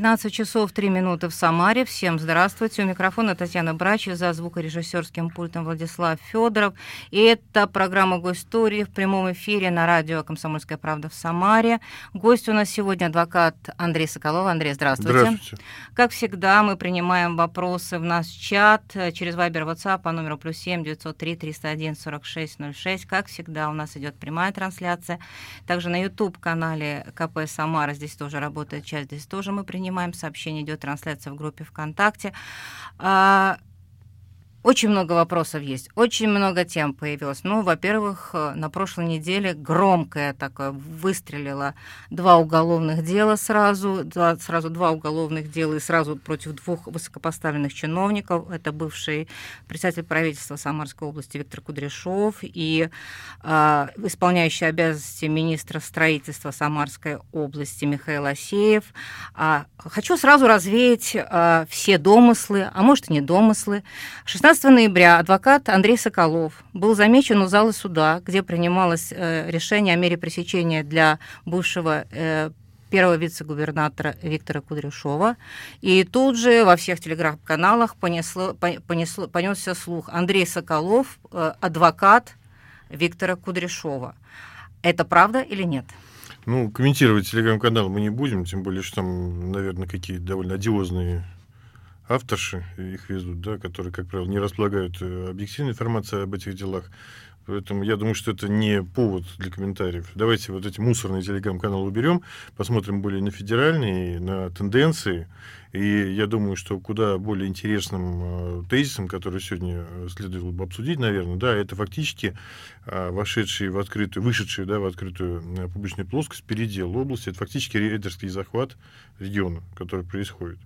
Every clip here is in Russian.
12 часов 3 минуты в Самаре. Всем здравствуйте. У микрофона Татьяна Брач, за звукорежиссерским пультом Владислав Федоров. И это программа «Гостории» в прямом эфире на радио «Комсомольская правда» в Самаре. Гость у нас сегодня адвокат Андрей Соколов. Андрей, здравствуйте. Здравствуйте. Как всегда, мы принимаем вопросы в наш чат через Viber WhatsApp по номеру плюс 7 903 301 46 06. Как всегда, у нас идет прямая трансляция. Также на YouTube-канале КП Самара здесь тоже работает часть, здесь тоже мы принимаем принимаем сообщения, идет трансляция в группе ВКонтакте. А, очень много вопросов есть, очень много тем появилось. Ну, во-первых, э, на прошлой неделе громкое такое выстрелило два уголовных дела сразу, два, сразу два уголовных дела и сразу против двух высокопоставленных чиновников. Это бывший председатель правительства Самарской области Виктор Кудряшов и э, исполняющий обязанности министра строительства Самарской области Михаил Асеев. А, хочу сразу развеять э, все домыслы, а может и не домыслы. 16 15 ноября адвокат Андрей Соколов был замечен у зала суда, где принималось э, решение о мере пресечения для бывшего э, первого вице-губернатора Виктора Кудряшова. И тут же во всех телеграм-каналах понесло, понесло, понесся слух Андрей Соколов, э, адвокат Виктора Кудряшова. Это правда или нет? Ну, комментировать телеграм-канал мы не будем, тем более, что там, наверное, какие довольно одиозные авторши, их везут, да, которые, как правило, не располагают э, объективной информацией об этих делах. Поэтому я думаю, что это не повод для комментариев. Давайте вот эти мусорные телеграм-каналы уберем, посмотрим более на федеральные, на тенденции. И я думаю, что куда более интересным э, тезисом, который сегодня следовало бы обсудить, наверное, да, это фактически э, вошедшие в открытую, вышедшие да, в открытую э, публичную плоскость передел области. Это фактически рейдерский захват региона, который происходит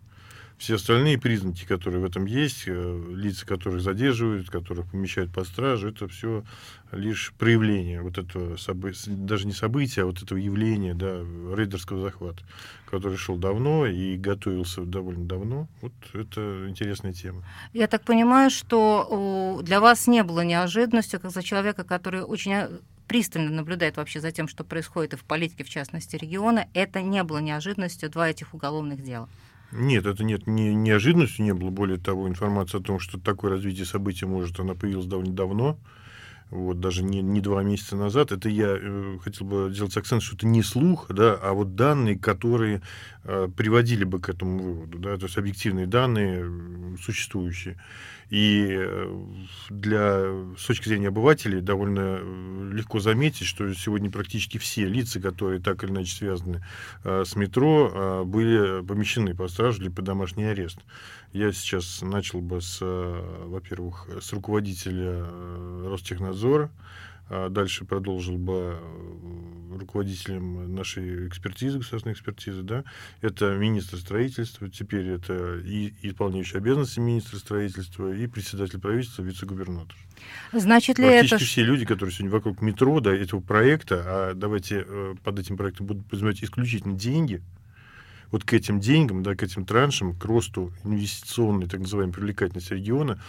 все остальные признаки, которые в этом есть, э, лица, которых задерживают, которых помещают под стражу, это все лишь проявление вот этого события, даже не события, а вот этого явления, да, рейдерского захвата, который шел давно и готовился довольно давно. Вот это интересная тема. Я так понимаю, что для вас не было неожиданностью, как за человека, который очень э, пристально наблюдает вообще за тем, что происходит и в политике, в частности, региона, это не было неожиданностью два этих уголовных дела. Нет, это нет, не, неожиданностью не было. Более того, информация о том, что такое развитие событий может, она появилась довольно давно. Вот, даже не, не два месяца назад. Это я э, хотел бы сделать акцент, что это не слух, да, а вот данные, которые э, приводили бы к этому выводу. Да, то есть объективные данные существующие. И э, для, с точки зрения обывателей довольно э, легко заметить, что сегодня практически все лица, которые так или иначе связаны э, с метро, были помещены по стражу или под домашний арест. Я сейчас начал бы с, во-первых, с руководителя Ростехнадзора, дальше продолжил бы э, руководителем нашей экспертизы, государственной экспертизы, да, это министр строительства, теперь это и исполняющий обязанности министра строительства, и председатель правительства, вице-губернатор. Значит ли Практически это... все люди, которые сегодня вокруг метро, да, этого проекта, а давайте э, под этим проектом будут подразумевать исключительно деньги, вот к этим деньгам, да, к этим траншам, к росту инвестиционной, так называемой, привлекательности региона,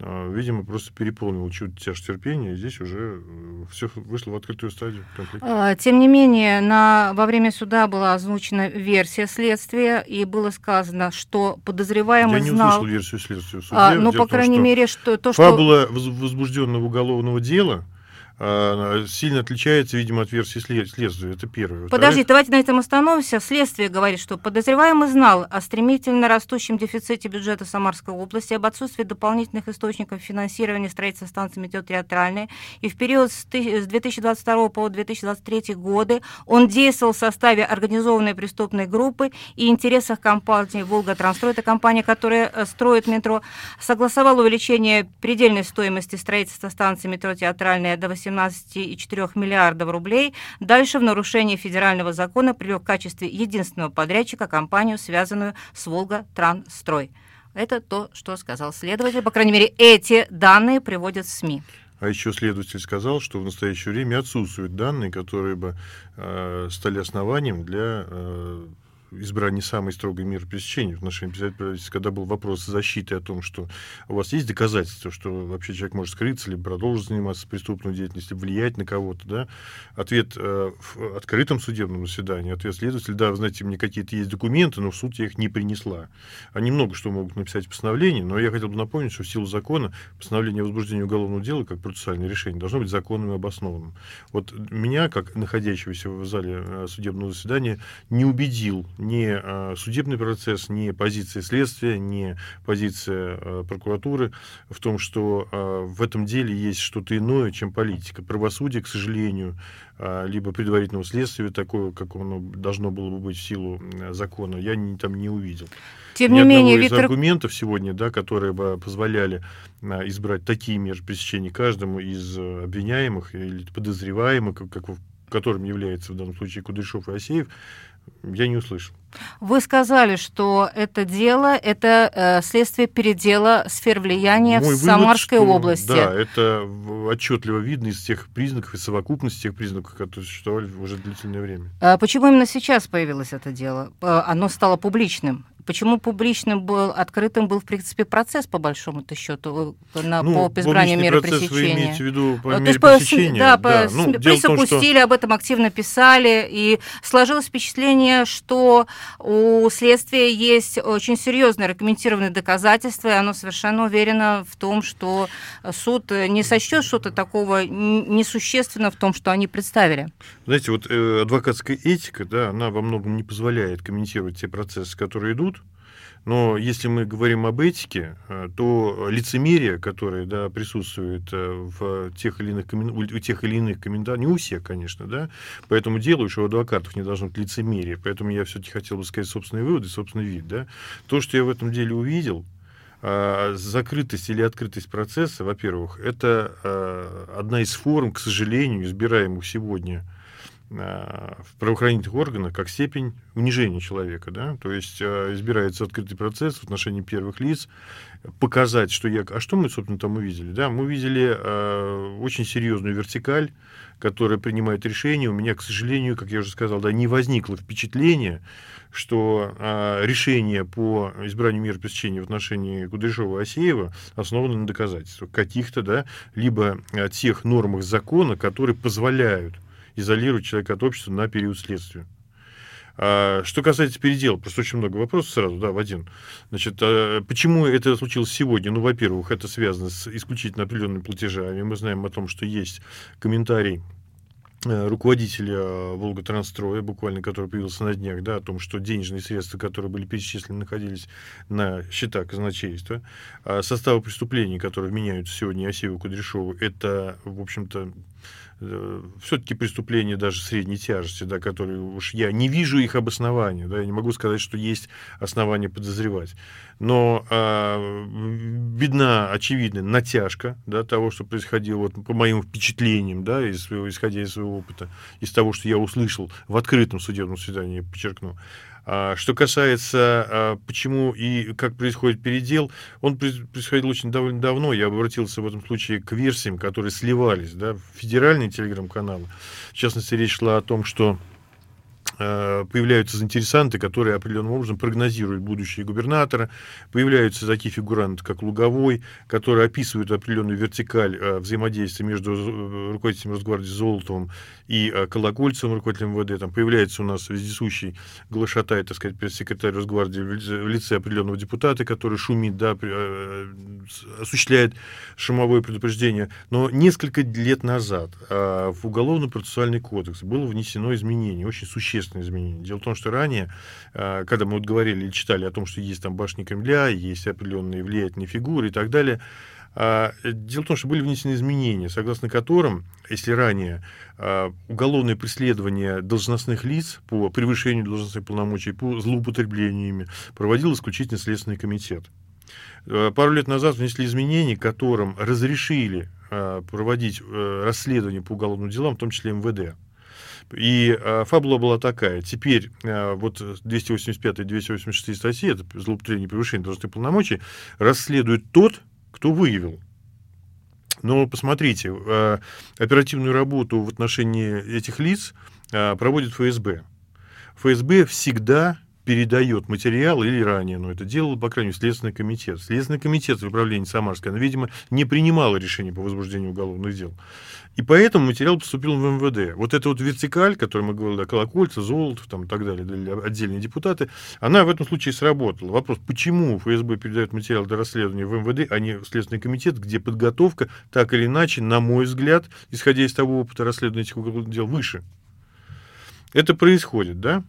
а, видимо, просто переполнил чуть тяжесть терпения, и здесь уже э, все вышло в открытую стадию конфликта. А, тем не менее, на, во время суда была озвучена версия следствия, и было сказано, что подозреваемый Я не знал... услышал версию следствия в суде. А, ну, по крайней том, мере, что то, что... Фабула возбужденного уголовного дела сильно отличается, видимо, от версии следствия. Это первое. Подождите, давайте на этом остановимся. Следствие говорит, что подозреваемый знал о стремительно растущем дефиците бюджета Самарской области, об отсутствии дополнительных источников финансирования строительства станции метеотерриториальной. И в период с 2022 по 2023 годы он действовал в составе организованной преступной группы и интересах компании «Волга-Трансстрой», это компания, которая э, строит метро, согласовал увеличение предельной стоимости строительства станции метро «Театральная» до 18 17,4 миллиардов рублей. Дальше в нарушении федерального закона привлек в качестве единственного подрядчика компанию, связанную с «Волга-Трансстрой». Это то, что сказал следователь. По крайней мере, эти данные приводят СМИ. А еще следователь сказал, что в настоящее время отсутствуют данные, которые бы э, стали основанием для э, избрали не самые строгие меры пресечения в отношении правительства, когда был вопрос защиты о том, что у вас есть доказательства, что вообще человек может скрыться, либо продолжить заниматься преступной деятельностью, влиять на кого-то, да, ответ э, в открытом судебном заседании, ответ следователя, да, вы знаете, мне какие-то есть документы, но в суд я их не принесла. Они много что могут написать в постановлении, но я хотел бы напомнить, что в силу закона постановление о возбуждении уголовного дела, как процессуальное решение, должно быть законным и обоснованным. Вот меня, как находящегося в зале э, судебного заседания, не убедил ни э, судебный процесс, ни позиция следствия, ни позиция э, прокуратуры в том, что в этом деле есть что-то иное, чем политика. Правосудие, к сожалению, либо предварительного следствия, такое, как оно должно было бы быть в силу закона, я не, там не увидел. Тем Ни не менее, из Виктор... аргументов сегодня, да, которые бы позволяли избрать такие меры пресечения каждому из обвиняемых или подозреваемых, как, которым является в данном случае Кудряшов и Асеев, я не услышал. Вы сказали, что это дело, это э, следствие передела сфер влияния Мой в вывод, Самарской что, области. Да, это отчетливо видно из тех признаков, из совокупности тех признаков, которые существовали уже длительное время. А почему именно сейчас появилось это дело? Э, оно стало публичным. Почему публичным был, открытым был, в принципе, процесс, по большому-то счету, э, на, ну, по избранию меры процесс пресечения? Вы имеете в виду по мере То есть, пресечения? Да, да. По, ну, пресс опустили, что... об этом активно писали, и сложилось впечатление, что у следствия есть очень серьезные аргументированные доказательства, и оно совершенно уверено в том, что суд не сочтет что-то такого несущественно в том, что они представили. Знаете, вот э, адвокатская этика, да, она во многом не позволяет комментировать те процессы, которые идут, но если мы говорим об этике, э, то лицемерие, которое да, присутствует э, в тех или иных, у тех или иных комментариях, не у всех, конечно, да, поэтому делаю, что у адвокатов не должно быть лицемерие, поэтому я все-таки хотел бы сказать собственные выводы, собственный вид. Да. То, что я в этом деле увидел, э, закрытость или открытость процесса, во-первых, это одна из форм, к сожалению, избираемых сегодня в правоохранительных органах как степень унижения человека. Да? То есть э, избирается открытый процесс в отношении первых лиц, показать, что я... А что мы, собственно, там увидели? Да? Мы увидели э, очень серьезную вертикаль, которая принимает решение. У меня, к сожалению, как я уже сказал, да, не возникло впечатления, что э, решение по избранию мер пресечения в отношении Кудряшова и Асеева основано на доказательствах каких-то, да, либо тех нормах закона, которые позволяют изолировать человека от общества на период следствия. А, что касается передела, просто очень много вопросов сразу, да, в один. Значит, а почему это случилось сегодня? Ну, во-первых, это связано с исключительно определенными платежами. Мы знаем о том, что есть комментарий э, руководителя Волготрансстроя, буквально, который появился на днях, да, о том, что денежные средства, которые были перечислены, находились на счетах казначейства. А составы преступлений, которые меняются сегодня Асееву Кудряшову, это, в общем-то, Э, все-таки преступления даже средней тяжести, да, которые уж я не вижу их обоснования, да, я не могу сказать, что есть основания подозревать. Но э, видна очевидная натяжка да, того, что происходило, вот, по моим впечатлениям, да, из исходя из своего опыта, из того, что я услышал в открытом судебном свидании, подчеркну. А, что касается, а, почему и как происходит передел, он происходил очень довольно давно. Я обратился в этом случае к версиям, которые сливались да, в федеральные телеграм-каналы. В частности, речь шла о том, что появляются заинтересанты, которые определенным образом прогнозируют будущее губернатора, появляются такие фигуранты, как Луговой, которые описывают определенную вертикаль э, взаимодействия между э, руководителем Росгвардии Золотовым и Колокольцевым, руководителем МВД. Там появляется у нас вездесущий Глашатай, так сказать, пресс-секретарь Росгвардии в лице определенного депутата, который шумит, да, осуществляет шумовое предупреждение. Но несколько лет назад в Уголовно-процессуальный кодекс было внесено изменение, очень существенное существенные изменения. Дело в том, что ранее, а, когда мы вот говорили или читали о том, что есть там башни Кремля, есть определенные влиятельные фигуры и так далее, а, Дело в том, что были внесены изменения, согласно которым, если ранее а, уголовное преследование должностных лиц по превышению должностных полномочий, по злоупотреблениями проводил исключительно Следственный комитет. Пару лет назад внесли изменения, которым разрешили проводить э, расследование по уголовным делам, в том числе МВД. И э, фабула была такая. Теперь э, вот 285 и 286 статьи, это злоупотребление превышение должностных полномочий, расследует тот, кто выявил. Но посмотрите, э, оперативную работу в отношении этих лиц проводит ФСБ. ФСБ всегда передает материал или ранее, но это делал, по крайней мере, Следственный комитет. Следственный комитет в управлении Самарской, она, видимо, не принимала решение по возбуждению уголовных дел. И поэтому материал поступил в МВД. Вот эта вот вертикаль, которую мы говорили, Колокольца, Золотов там, и так далее, отдельные депутаты, она в этом случае сработала. Вопрос, почему ФСБ передает материал для расследования в МВД, а не в Следственный комитет, где подготовка, так или иначе, на мой взгляд, исходя из того опыта расследования этих уголовных дел, выше. Это происходит, да?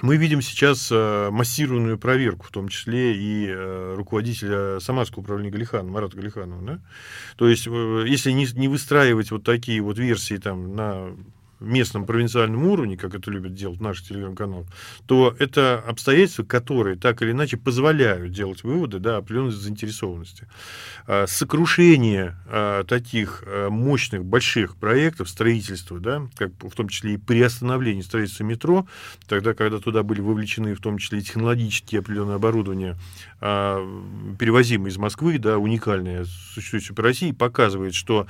Мы видим сейчас э, массированную проверку, в том числе и э, руководителя Самарского управления Галихана, Марата Галиханова. Да? То есть, э, если не, не выстраивать вот такие вот версии там, на местном провинциальном уровне, как это любят делать наши телеграм-каналы, то это обстоятельства, которые так или иначе позволяют делать выводы да, определенной заинтересованности. А, сокрушение а, таких а, мощных, больших проектов строительства, да, как в том числе и приостановление строительства метро, тогда, когда туда были вовлечены в том числе и технологические определенные оборудования, перевозимые из Москвы, да, уникальные, существующие по России, показывает, что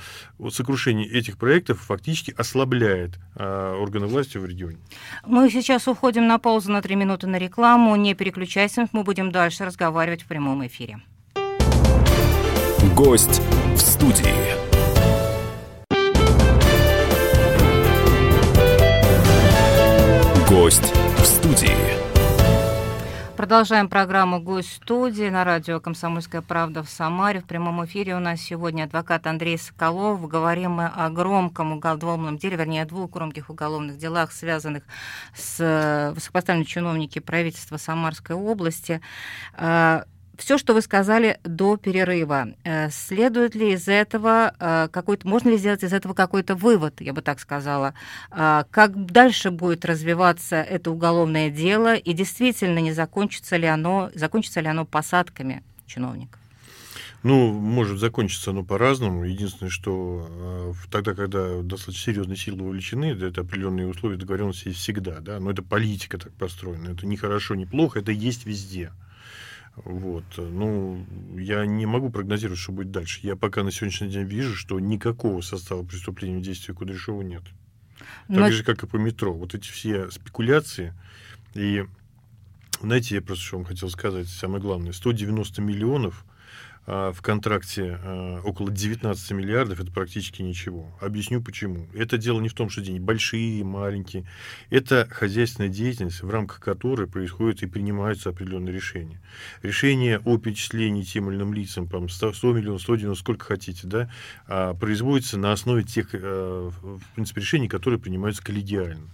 сокрушение этих проектов фактически ослабляет органы власти в регионе. Мы сейчас уходим на паузу на три минуты на рекламу. Не переключайся, мы будем дальше разговаривать в прямом эфире. Гость в студии. Гость в студии. Продолжаем программу «Гость студии» на радио «Комсомольская правда» в Самаре. В прямом эфире у нас сегодня адвокат Андрей Соколов. Говорим мы о громком уголовном деле, вернее, о двух громких уголовных делах, связанных с э, высокопоставленными чиновники правительства Самарской области. Все, что вы сказали до перерыва, э, следует ли из этого э, какой-то, можно ли сделать из этого какой-то вывод, я бы так сказала, э, как дальше будет развиваться это уголовное дело и действительно не закончится ли оно, закончится ли оно посадками чиновников? Ну, может закончиться оно по-разному. Единственное, что тогда, когда достаточно серьезные силы вовлечены, это определенные условия договоренности есть всегда, да, но это политика так построена. Это не хорошо, не плохо, это есть везде. Вот. Ну, я не могу прогнозировать, что будет дальше. Я пока на сегодняшний день вижу, что никакого состава преступления в действии Кудряшова нет. Но... Так же, как и по метро. Вот эти все спекуляции и знаете, я просто что вам хотел сказать, самое главное, 190 миллионов – в контракте а, около 19 миллиардов, это практически ничего. Объясню почему. Это дело не в том, что деньги большие, маленькие. Это хозяйственная деятельность, в рамках которой происходят и принимаются определенные решения. Решение о перечислении тем или иным лицам, по 100, 100 миллионов, 190, сколько хотите, да, а, производится на основе тех, в принципе, решений, которые принимаются коллегиально.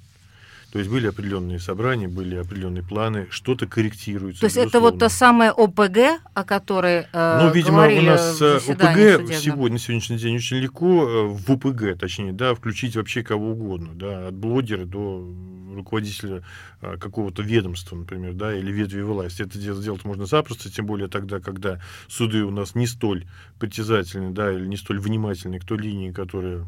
То есть были определенные собрания, были определенные планы, что-то корректируется. То есть это вот та самая ОПГ, о которой э, Ну, видимо, у нас э, ОПГ сегодня, на сегодняшний день очень легко э, в ОПГ, точнее, да, включить вообще кого угодно, да, от блогера до руководителя а, какого-то ведомства, например, да, или ветви власти. Это сделать можно запросто, тем более тогда, когда суды у нас не столь притязательны, да, или не столь внимательны к той линии, которую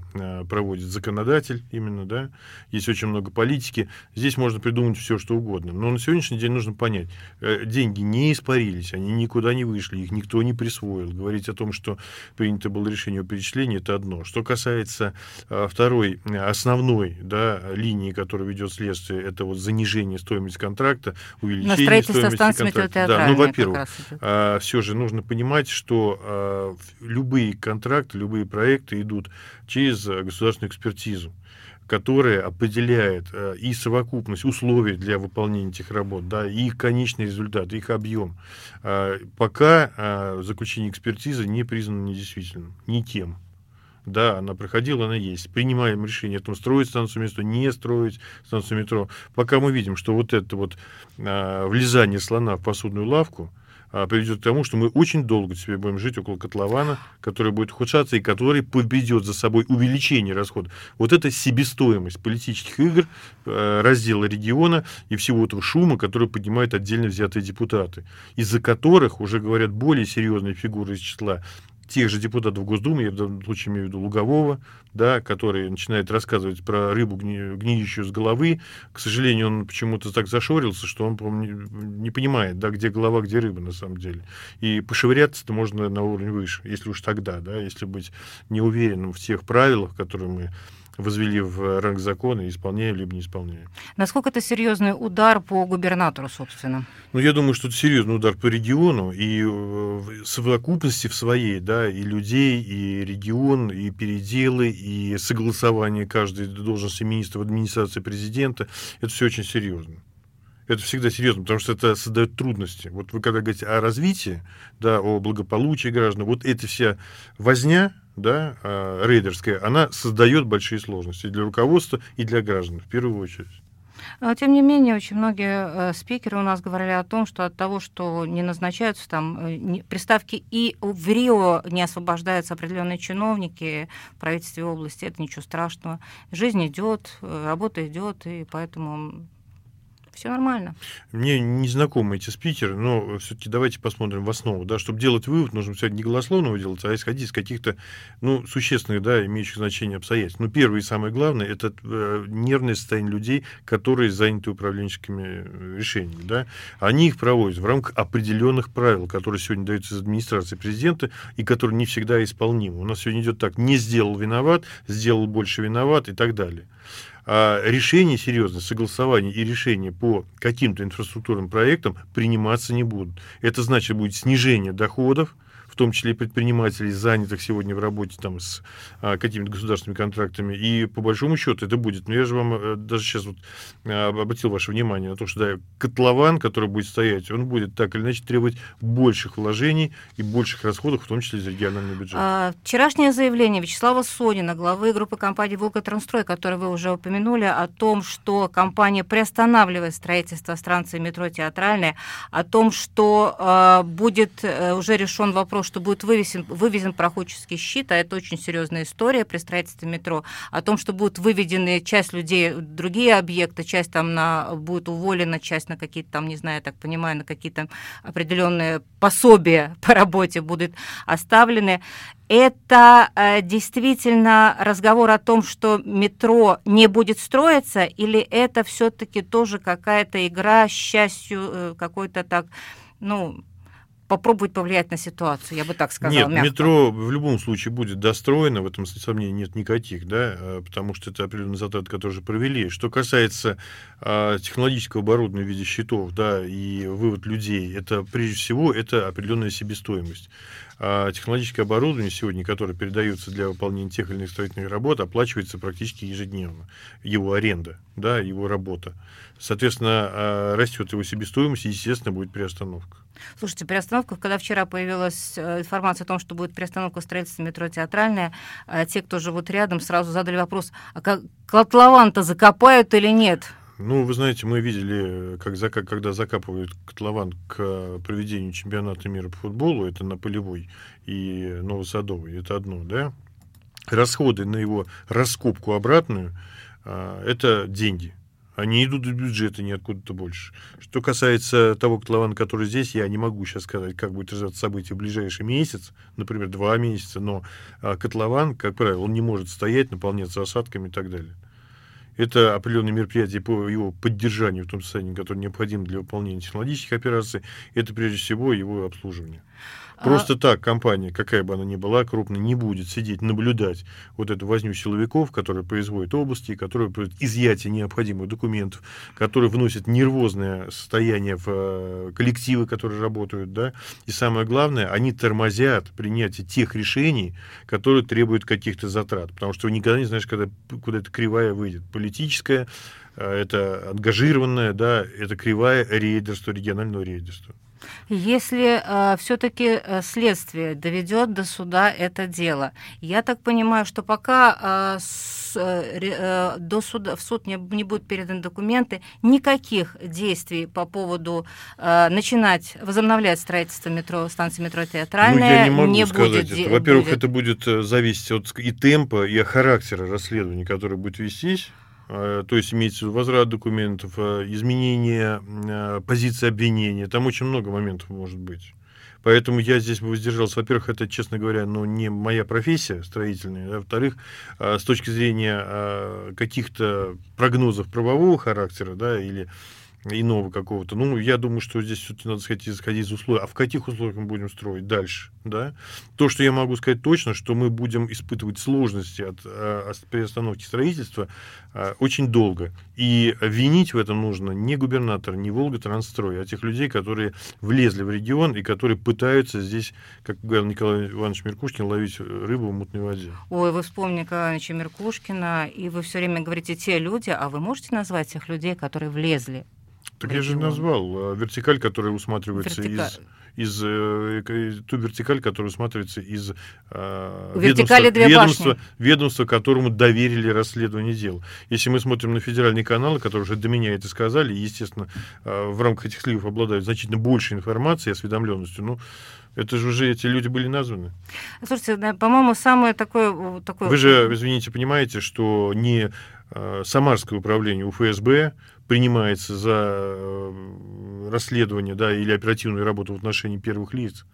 проводит законодатель именно, да. Есть очень много политики. Здесь можно придумать все, что угодно. Но на сегодняшний день нужно понять, э, деньги не испарились, они никуда не вышли, их никто не присвоил. Говорить о том, что принято было решение о перечислении, это одно. Что касается а, второй, основной, да, линии, которая ведет следствие, это вот занижение стоимости контракта, увеличение стоимости контракта. Да, ну, во-первых, а, все же нужно понимать, что любые контракты, любые проекты идут через государственную экспертизу которая определяет а, и совокупность условий для выполнения этих работ, да, и конечный результат, их объем. Пока заключение экспертизы не признано недействительным, не тем. Да, она проходила, она есть. Принимаем решение о том, строить станцию метро, не строить станцию метро. Пока мы видим, что вот это вот а, влезание слона в посудную лавку, а, приведет к тому, что мы очень долго теперь будем жить около котлована, который будет ухудшаться и который поведет за собой увеличение расходов. Вот это себестоимость политических игр, а, раздела региона и всего этого шума, который поднимают отдельно взятые депутаты, из-за которых уже говорят более серьезные фигуры из числа тех же депутатов Госдумы, я в данном случае имею в виду Лугового, да, который начинает рассказывать про рыбу, гни, гниющую с головы. К сожалению, он почему-то так зашорился, что он, по не, понимает, да, где голова, где рыба на самом деле. И пошевыряться-то можно на уровень выше, если уж тогда, да, если быть не уверенным в тех правилах, которые мы возвели в ранг закона, исполняем либо не исполняем. Насколько это серьезный удар по губернатору, собственно? Ну, я думаю, что это серьезный удар по региону, и в совокупности в своей, да, и людей, и регион, и переделы, и согласование каждой должности министра в администрации президента, это все очень серьезно это всегда серьезно, потому что это создает трудности. Вот вы когда говорите о развитии, да, о благополучии граждан, вот эта вся возня, да, а, рейдерская, она создает большие сложности для руководства и для граждан в первую очередь. А, тем не менее, очень многие э, спикеры у нас говорили о том, что от того, что не назначаются там э, приставки и в Рио не освобождаются определенные чиновники в правительстве области, это ничего страшного. Жизнь идет, э, работа идет, и поэтому все нормально. Мне не знакомы эти спикеры, но все-таки давайте посмотрим в основу. Да, чтобы делать вывод, нужно все не голословно делать, а исходить из каких-то ну, существенных, да, имеющих значение обстоятельств. Ну, первое и самое главное, это э, нервное состояние людей, которые заняты управленческими э, решениями. Да. Они их проводят в рамках определенных правил, которые сегодня даются из администрации президента и которые не всегда исполнимы. У нас сегодня идет так, не сделал виноват, сделал больше виноват и так далее решения серьезные, согласования и решения по каким-то инфраструктурным проектам приниматься не будут. Это значит будет снижение доходов, в том числе и предпринимателей, занятых сегодня в работе там, с а, какими-то государственными контрактами. И по большому счету это будет. Но я же вам э, даже сейчас вот а, обратил ваше внимание на то, что да, котлован, который будет стоять, он будет так или иначе требовать больших вложений и больших расходов, в том числе из регионального бюджета. А, вчерашнее заявление Вячеслава Сонина, главы группы компании «Волготранстрой», которое вы уже упомянули, о том, что компания приостанавливает строительство станции метро «Театральная», о том, что э, будет э, уже решен вопрос что будет вывесен, вывезен проходческий щит, а это очень серьезная история при строительстве метро, о том, что будут выведены часть людей, другие объекты, часть там на, будет уволена, часть на какие-то там, не знаю, я так понимаю, на какие-то определенные пособия по работе будут оставлены. Это э, действительно разговор о том, что метро не будет строиться, или это все-таки тоже какая-то игра, счастью, э, какой-то так, ну, попробовать повлиять на ситуацию, я бы так сказала. Нет, мягко. метро в любом случае будет достроено, в этом сомнений нет никаких, да, а, потому что это определенные затраты, которые уже провели. Что касается а, технологического оборудования в виде счетов, да, и вывод людей, это прежде всего это определенная себестоимость. А технологическое оборудование сегодня, которое передается для выполнения тех или иных строительных работ, оплачивается практически ежедневно. Его аренда, да, его работа. Соответственно, а, растет его себестоимость, и, естественно, будет приостановка. Слушайте, приостановка, когда вчера появилась э, информация о том, что будет приостановка строительства метро «Театральная», те, кто живут рядом, сразу задали вопрос, а как котлован-то закопают или нет? Ну, вы знаете, мы видели, как, как когда закапывают котлован к проведению чемпионата мира по футболу, это на Полевой и Новосадовой, это одно, да? Расходы на его раскопку обратную а, – это деньги. Они идут из бюджета, не откуда-то больше. Что касается того котлована, который здесь, я не могу сейчас сказать, как будет развиваться событие в ближайший месяц, например, два месяца, но а, котлован, как правило, он не может стоять, наполняться осадками и так далее. Это определенные мероприятия по его поддержанию в том состоянии, которое необходимо для выполнения технологических операций. Это прежде всего его обслуживание. Просто а... так компания, какая бы она ни была, крупная, не будет сидеть, наблюдать вот эту возню силовиков, которые производят области, которые производят изъятие необходимых документов, которые вносят нервозное состояние в э, коллективы, которые работают, да, и самое главное, они тормозят принятие тех решений, которые требуют каких-то затрат, потому что никогда не знаешь, когда, куда эта кривая выйдет, политическая, э, это ангажированная, да, это кривая рейдерства, регионального рейдерства. Если э, все-таки э, следствие доведет до суда это дело, я так понимаю, что пока э, с, э, э, до суда, в суд не, не будут переданы документы, никаких действий по поводу э, начинать возобновлять строительство метро, станции метро Театральная ну, я не, могу не сказать будет. Это. Во-первых, будет... это будет э, зависеть от и темпа, и характера расследования, которое будет вестись. Э, то есть имеется возврат документов, э, изменение э, позиции обвинения, там очень много моментов может быть. Поэтому я здесь бы воздержался. Во-первых, это, честно говоря, ну, не моя профессия строительная. А во-вторых, с точки зрения каких-то прогнозов правового характера, да, или иного какого-то. Ну, я думаю, что здесь все-таки надо сказать, исходить из условий. А в каких условиях мы будем строить дальше? Да? То, что я могу сказать точно, что мы будем испытывать сложности от, э, от приостановки строительства э, очень долго. И винить в этом нужно не губернатор, не Волга-Трансстрой, а тех людей, которые влезли в регион и которые пытаются здесь, как говорил Николай Иванович Меркушкин, ловить рыбу в мутной воде. Ой, вы вспомнили Николая Ивановича Меркушкина, и вы все время говорите «те люди», а вы можете назвать тех людей, которые влезли так я же назвал вертикаль, которая усматривается Вертика... из, из э, ту вертикаль, которая усматривается из э, ведомства, ведомства, ведомства, которому доверили расследование дел. Если мы смотрим на федеральные каналы, которые уже до меня это сказали, естественно, э, в рамках этих сливов обладают значительно больше информации, осведомленностью, ну, это же уже эти люди были названы. Слушайте, да, по-моему, самое такое, такое... Вы же, извините, понимаете, что не э, Самарское управление УФСБ принимается за э, расследование да, или оперативную работу в отношении первых лиц.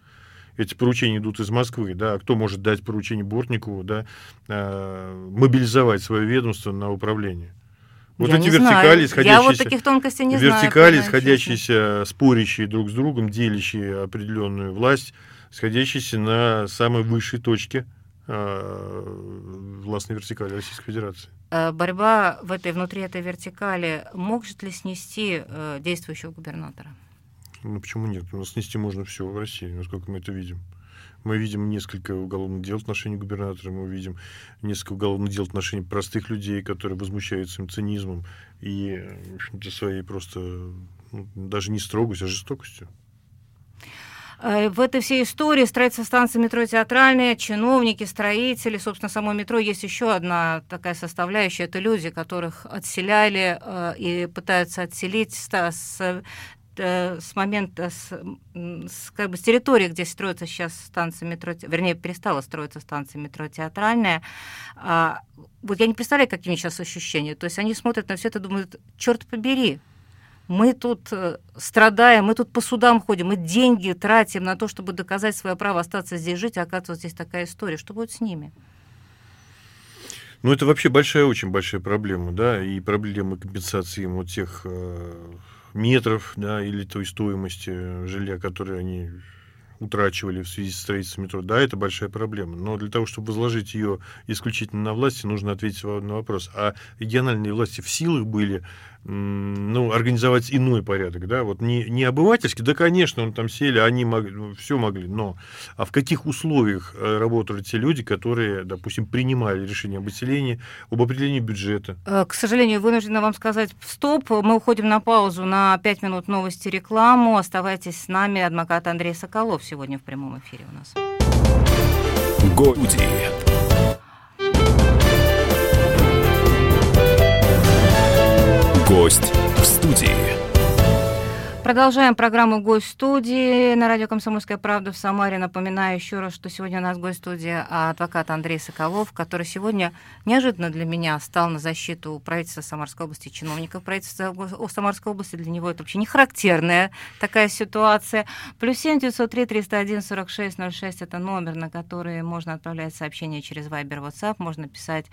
Эти поручения идут из Москвы, да, а кто может дать поручение Бортникову, да, э, мобилизовать свое ведомство на управление? Вот Я эти вертикали, знаю. Я вот таких тонкостей не вертикали, знаю. сходящиеся, спорящие друг с другом, делящие определенную власть, сходящиеся на самой высшей точке властной вертикали Российской Федерации. Э, борьба в этой, внутри этой вертикали может ли снести э, действующего губернатора? Ну почему нет? У нас снести можно все в России, насколько мы это видим. Мы видим несколько уголовных дел в отношении губернатора, мы видим несколько уголовных дел в отношении простых людей, которые возмущаются им цинизмом и, своей просто ну, даже не строгостью, а жестокостью. Э, в этой всей истории строительство станции метро театральные, чиновники, строители, собственно, само метро есть еще одна такая составляющая. Это люди, которых отселяли э, и пытаются отселить с, э, с момента, с, с, как бы с территории, где строится сейчас станция метро, вернее, перестала строиться станция метро театральная, а, вот я не представляю, какими сейчас ощущения. То есть они смотрят на все это и думают, черт побери, мы тут э, страдаем, мы тут по судам ходим, мы деньги тратим на то, чтобы доказать свое право остаться здесь жить, а оказывается, здесь такая история. Что будет с ними? Ну, это вообще большая, очень большая проблема, да, и проблема компенсации им вот тех э, метров, да, или той стоимости жилья, которые они утрачивали в связи с строительством метро. Да, это большая проблема. Но для того, чтобы возложить ее исключительно на власти, нужно ответить на вопрос. А региональные власти в силах были ну, организовать иной порядок, да, вот не, не обывательский, да, конечно, он там сели, они могли, ну, все могли, но а в каких условиях э, работали те люди, которые, допустим, принимали решение об отселении, об определении бюджета? Э, к сожалению, вынуждена вам сказать стоп, мы уходим на паузу на 5 минут новости рекламу, оставайтесь с нами, адвокат Андрей Соколов сегодня в прямом эфире у нас. Гоуди. Гость в студии. Продолжаем программу «Гость студии» на радио «Комсомольская правда» в Самаре. Напоминаю еще раз, что сегодня у нас гость студии адвокат Андрей Соколов, который сегодня неожиданно для меня стал на защиту правительства Самарской области, чиновников правительства Самарской области. Для него это вообще не характерная такая ситуация. Плюс семь девятьсот три триста один сорок шесть ноль шесть это номер, на который можно отправлять сообщения через Viber, WhatsApp, можно писать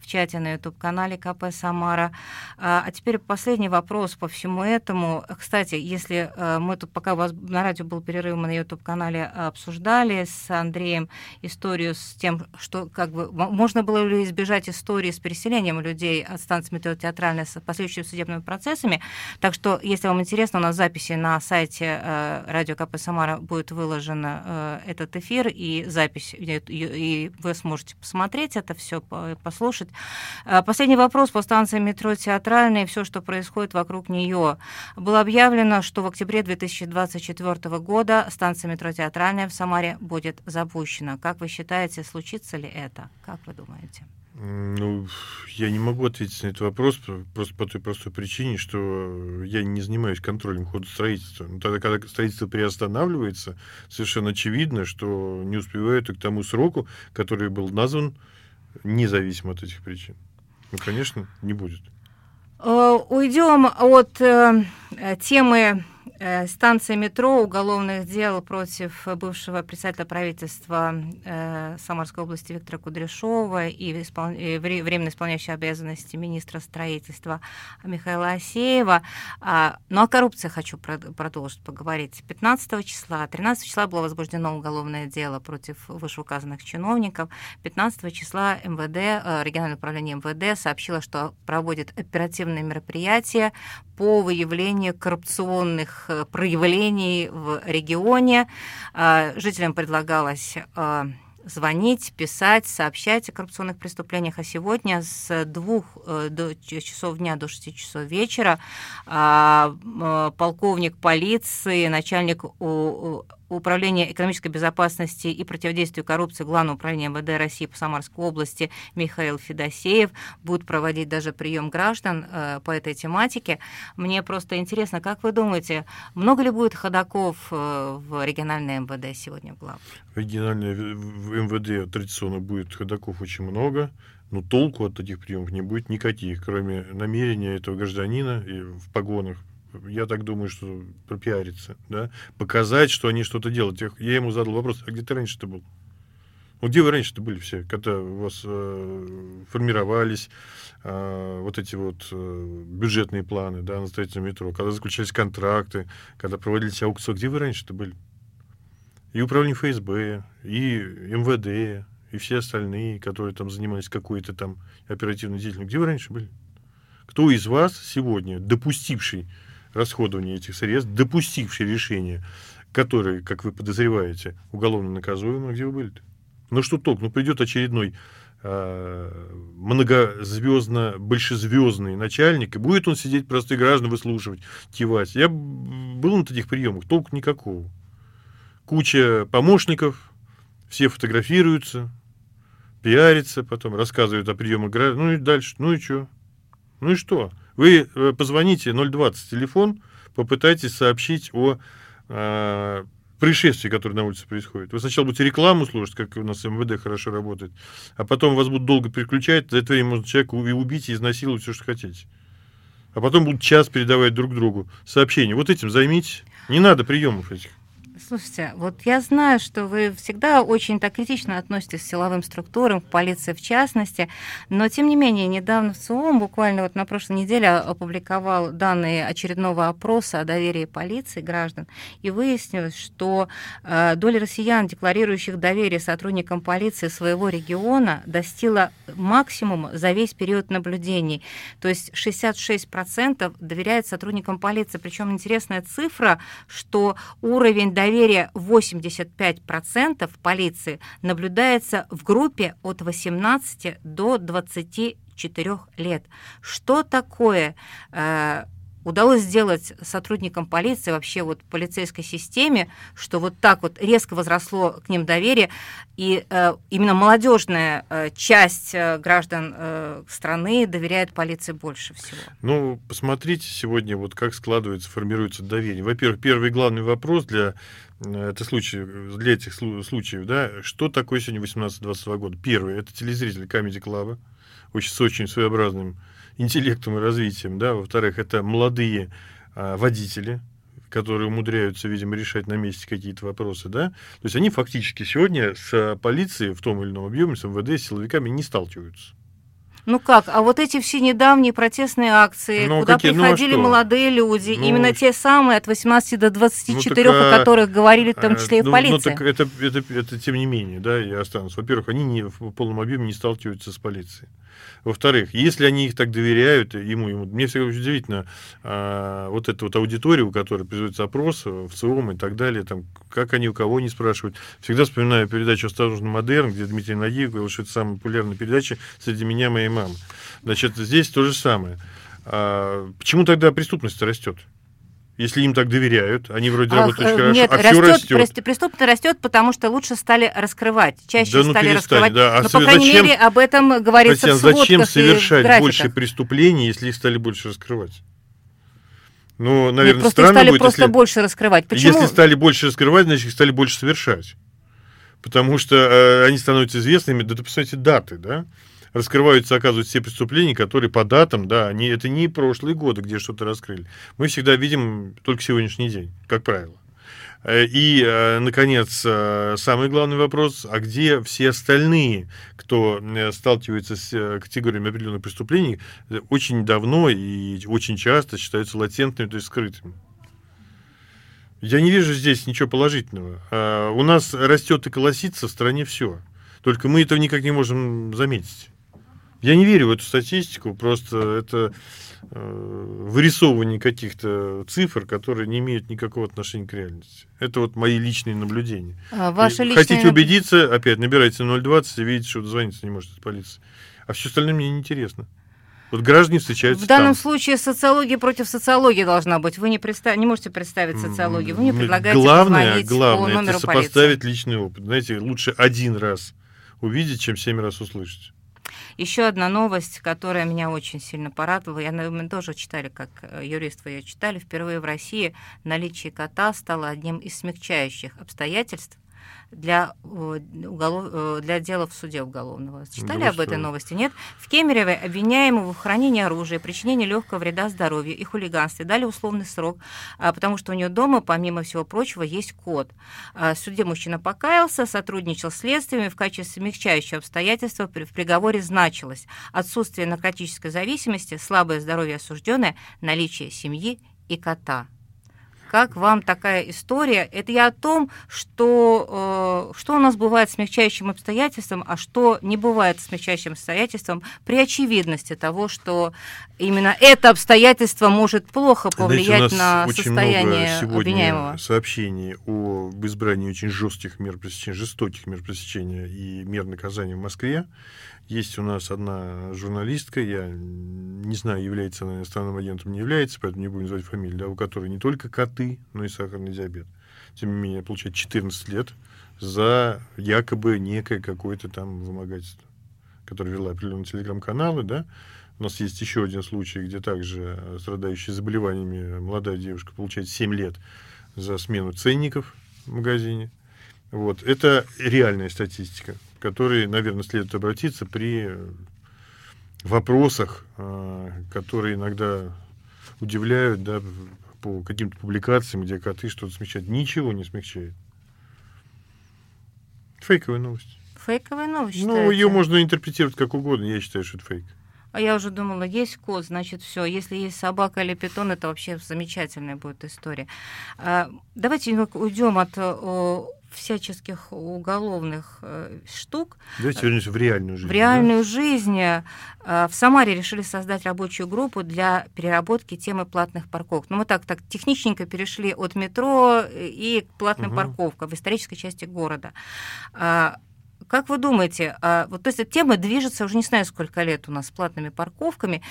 в чате на YouTube-канале КП Самара. А, а теперь последний вопрос по всему этому. Кстати, если э, мы тут, пока у вас на радио был перерыв, мы на YouTube-канале обсуждали с Андреем историю с тем, что как бы можно было ли избежать истории с переселением людей от станции метро театральной с последующими судебными процессами. Так что, если вам интересно, у нас записи на сайте э, радио КП Самара будет выложен э, этот эфир и запись, и вы сможете посмотреть это все, послушать. Последний вопрос по станции метро театральной, все, что происходит вокруг нее. Было объявлено, что в октябре 2024 года станция метро «Театральная» в Самаре будет запущена. Как вы считаете, случится ли это? Как вы думаете? Ну, я не могу ответить на этот вопрос просто по той простой причине, что я не занимаюсь контролем хода строительства. Но тогда, когда строительство приостанавливается, совершенно очевидно, что не успевают к тому сроку, который был назван, независимо от этих причин. Ну, конечно, не будет. Э, уйдем от э, темы станция метро уголовных дел против бывшего председателя правительства э, Самарской области Виктора Кудряшова и временно исполняющего обязанности министра строительства Михаила Асеева. А, ну, о коррупции хочу продолжить поговорить. 15 числа, 13 числа было возбуждено уголовное дело против вышеуказанных чиновников. 15 числа МВД, э, региональное управление МВД сообщило, что проводит оперативные мероприятия по выявлению коррупционных э, проявлений в регионе. А, жителям предлагалось а, звонить, писать, сообщать о коррупционных преступлениях. А сегодня с двух э, до часов дня до 6 часов вечера полковник полиции, начальник Управления экономической безопасности и противодействию коррупции Главного управления МВД России по Самарской области Михаил Федосеев будет проводить даже прием граждан э, по этой тематике. Мне просто интересно, как вы думаете, много ли будет ходаков э, в региональное МВД сегодня в глав? В региональное МВД традиционно будет ходаков очень много, но толку от этих приемов не будет никаких, кроме намерения этого гражданина и в погонах я так думаю, что пропиариться, да, показать, что они что-то делают. Я ему задал вопрос, а где ты раньше-то был? Вот где вы раньше-то были все, когда у вас э, формировались э, вот эти вот э, бюджетные планы, да, на строительство метро, когда заключались контракты, когда проводились аукции, где вы раньше-то были? И управление ФСБ, и МВД, и все остальные, которые там занимались какой-то там оперативной деятельностью. Где вы раньше были? Кто из вас сегодня, допустивший расходования этих средств, допустивший решение, которое, как вы подозреваете, уголовно наказуемо, где вы были-то? Ну что толк? Ну придет очередной э, многозвездно, большезвездный начальник, и будет он сидеть простых граждан выслушивать, кивать. Я был на таких приемах, толку никакого. Куча помощников, все фотографируются, пиарятся, потом рассказывают о приемах граждан. Ну и дальше, ну и что? Ну и что? Вы э, позвоните 020 телефон, попытайтесь сообщить о э, происшествии, которое на улице происходит. Вы сначала будете рекламу слушать, как у нас МВД хорошо работает, а потом вас будут долго переключать, за это время можно человека убить, и изнасиловать все, что хотите. А потом будут час передавать друг другу сообщения. Вот этим займитесь. Не надо приемов этих. Слушайте, вот я знаю, что вы всегда очень так критично относитесь к силовым структурам, к полиции в частности, но тем не менее, недавно в ЦИОМ, буквально вот на прошлой неделе, опубликовал данные очередного опроса о доверии полиции граждан, и выяснилось, что э, доля россиян, декларирующих доверие сотрудникам полиции своего региона, достигла максимума за весь период наблюдений. То есть 66% доверяют сотрудникам полиции. Причем интересная цифра, что уровень доверия доверия 85% полиции наблюдается в группе от 18 до 24 лет. Что такое э, удалось сделать сотрудникам полиции, вообще вот полицейской системе, что вот так вот резко возросло к ним доверие, и э, именно молодежная э, часть э, граждан э, страны доверяет полиции больше всего. Ну, посмотрите сегодня, вот как складывается, формируется доверие. Во-первых, первый главный вопрос для э, это случай, для этих случаев, да, что такое сегодня 18-22 года? Первый, это телезрители Comedy Club, очень, с очень своеобразным интеллектом и развитием, да, во-вторых, это молодые а, водители, которые умудряются, видимо, решать на месте какие-то вопросы, да, то есть они фактически сегодня с полицией в том или ином объеме, с МВД, с силовиками не сталкиваются. Ну как, а вот эти все недавние протестные акции, ну, куда какие? Ну, а приходили ну, молодые люди, ну, именно те самые от 18 до 24, ну, так, о которых говорили в том числе и ну, в полиции. Ну так это, это, это, это тем не менее, да, я останусь. Во-первых, они не, в полном объеме не сталкиваются с полицией. Во-вторых, если они их так доверяют ему, ему мне всегда очень удивительно, а, вот эту вот аудиторию, у которой производится опрос в ЦИОМ и так далее, там, как они у кого не спрашивают. Всегда вспоминаю передачу «Осторожно, модерн», где Дмитрий Нагиев говорил, что это самая популярная передача среди меня моей мамы. Значит, здесь то же самое. А, почему тогда преступность растет? Если им так доверяют, они вроде Ах, работают очень нет, хорошо, а растет, все растет. Преступность растет, потому что лучше стали раскрывать, чаще да, ну, стали раскрывать. Да. А Но, по крайней зачем, мере, об этом говорится Татьяна, в зачем совершать больше преступлений, если их стали больше раскрывать? Ну, наверное, Нет, просто странно стали будет, просто если, больше раскрывать. Почему? Если стали больше раскрывать, значит, их стали больше совершать. Потому что э, они становятся известными, да, ты посмотрите даты, да? Раскрываются, оказывается, все преступления, которые по датам, да, они, это не прошлые годы, где что-то раскрыли. Мы всегда видим только сегодняшний день, как правило. Э, и, э, наконец, э, самый главный вопрос, а где все остальные, кто сталкивается с категориями определенных преступлений, очень давно и очень часто считаются латентными, то есть скрытыми? Я не вижу здесь ничего положительного. У нас растет и колосится в стране все. Только мы этого никак не можем заметить. Я не верю в эту статистику, просто это э, вырисовывание каких-то цифр, которые не имеют никакого отношения к реальности. Это вот мои личные наблюдения. А ваши личные... Хотите убедиться, опять набирайте 020 и видите, что дозвониться не можете от полиции. А все остальное мне неинтересно. Вот граждане встречаются В данном там. случае социология против социологии должна быть. Вы не, представ... не можете представить социологию. Вы не предлагаете главное, главное, по номеру это сопоставить полиции. личный опыт. Знаете, лучше один раз увидеть, чем семь раз услышать. Еще одна новость, которая меня очень сильно порадовала, я, мы тоже читали, как э, юрист вы ее читали, впервые в России наличие кота стало одним из смягчающих обстоятельств для, э, уголов... Э, для дела в суде уголовного. Читали ну, об этой новости? Нет? В Кемерове обвиняемому в хранении оружия, причинении легкого вреда здоровью и хулиганстве дали условный срок, а, потому что у нее дома, помимо всего прочего, есть кот. А, в суде мужчина покаялся, сотрудничал с следствием, в качестве смягчающего обстоятельства в приговоре значилось отсутствие наркотической зависимости, слабое здоровье осужденное, наличие семьи и кота. Как вам такая история? Это я о том, что, э, что у нас бывает смягчающим обстоятельством, а что не бывает смягчающим обстоятельством при очевидности того, что именно это обстоятельство может плохо повлиять Знаете, на состояние много обвиняемого. сообщений об избрании очень жестких мер пресечения, жестоких мер пресечения и мер наказания в Москве. Есть у нас одна журналистка, я не знаю, является она иностранным агентом, не является, поэтому не будем называть фамилию, да, у которой не только коты, но и сахарный диабет. Тем не менее, получает 14 лет за якобы некое какое-то там вымогательство, которое вела определенные телеграм-каналы, да. У нас есть еще один случай, где также страдающая заболеваниями молодая девушка получает 7 лет за смену ценников в магазине. Вот. Это реальная статистика которые, наверное, следует обратиться при вопросах, а, которые иногда удивляют, да, по каким-то публикациям, где коты что-то смягчают. Ничего не смягчает. Фейковая новость. Фейковая новость. Ну, считаете? ее можно интерпретировать как угодно. Я считаю, что это фейк. А я уже думала, есть кот, значит, все. Если есть собака или питон, это вообще замечательная будет история. А, давайте уйдем от всяческих уголовных э, штук. Давайте вернемся в реальную жизнь. В реальную да? жизнь. Э, в Самаре решили создать рабочую группу для переработки темы платных парковок. Ну, мы так, так техничненько перешли от метро и к платным угу. парковкам в исторической части города. А, как вы думаете, а, вот то есть эта тема движется уже не знаю сколько лет у нас с платными парковками.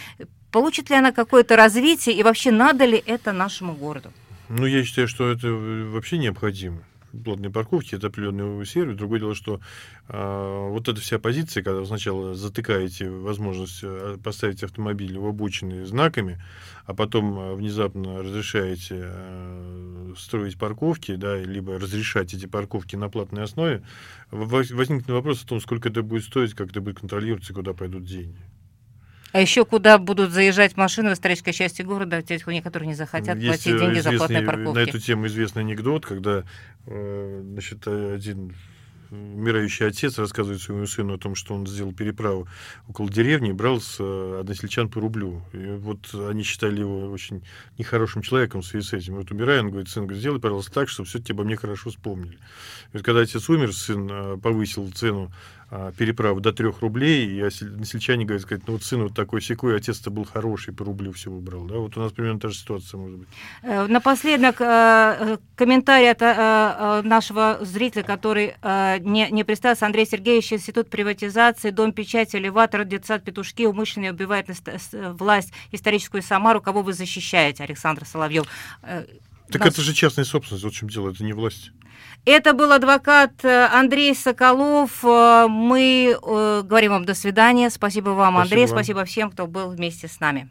Получит ли она какое-то развитие и вообще надо ли это нашему городу? Ну, я считаю, что это вообще необходимо плотные парковки, это определенный сервис. Другое дело, что э, вот эта вся позиция, когда вы сначала затыкаете возможность э, поставить автомобиль в обочины знаками, а потом э, внезапно разрешаете э, строить парковки, да, либо разрешать эти парковки на платной основе, возникнет вопрос о том, сколько это будет стоить, как это будет контролироваться, куда пойдут деньги. А еще куда будут заезжать машины в исторической части города, те, которые не захотят Есть платить деньги за платные парковки. На эту тему известный анекдот, когда э, значит, один умирающий отец рассказывает своему сыну о том, что он сделал переправу около деревни и брал с э, односельчан по рублю. И вот они считали его очень нехорошим человеком в связи с этим. Вот умирая, он говорит, сын, говорит, сделай, пожалуйста, так, чтобы все тебе обо мне хорошо вспомнили. И вот когда отец умер, сын э, повысил цену переправу до трех рублей, и насельчане говорят, сказать, ну вот сын вот такой секой, отец-то был хороший, по рублю все выбрал. Да? Вот у нас примерно та же ситуация может быть. Э, напоследок э, комментарий от э, нашего зрителя, который не, не представился, Андрей Сергеевич, Институт приватизации, Дом печати, элеватор, детсад, петушки, умышленно убивает власть историческую Самару. Кого вы защищаете, Александр Соловьев? Так нас... это же частная собственность, вот в чем дело, это не власть. Это был адвокат э, Андрей Соколов. Э, мы э, говорим вам до свидания. Спасибо вам, спасибо Андрей. Вам. Спасибо всем, кто был вместе с нами.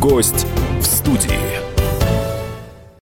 Гость в студии.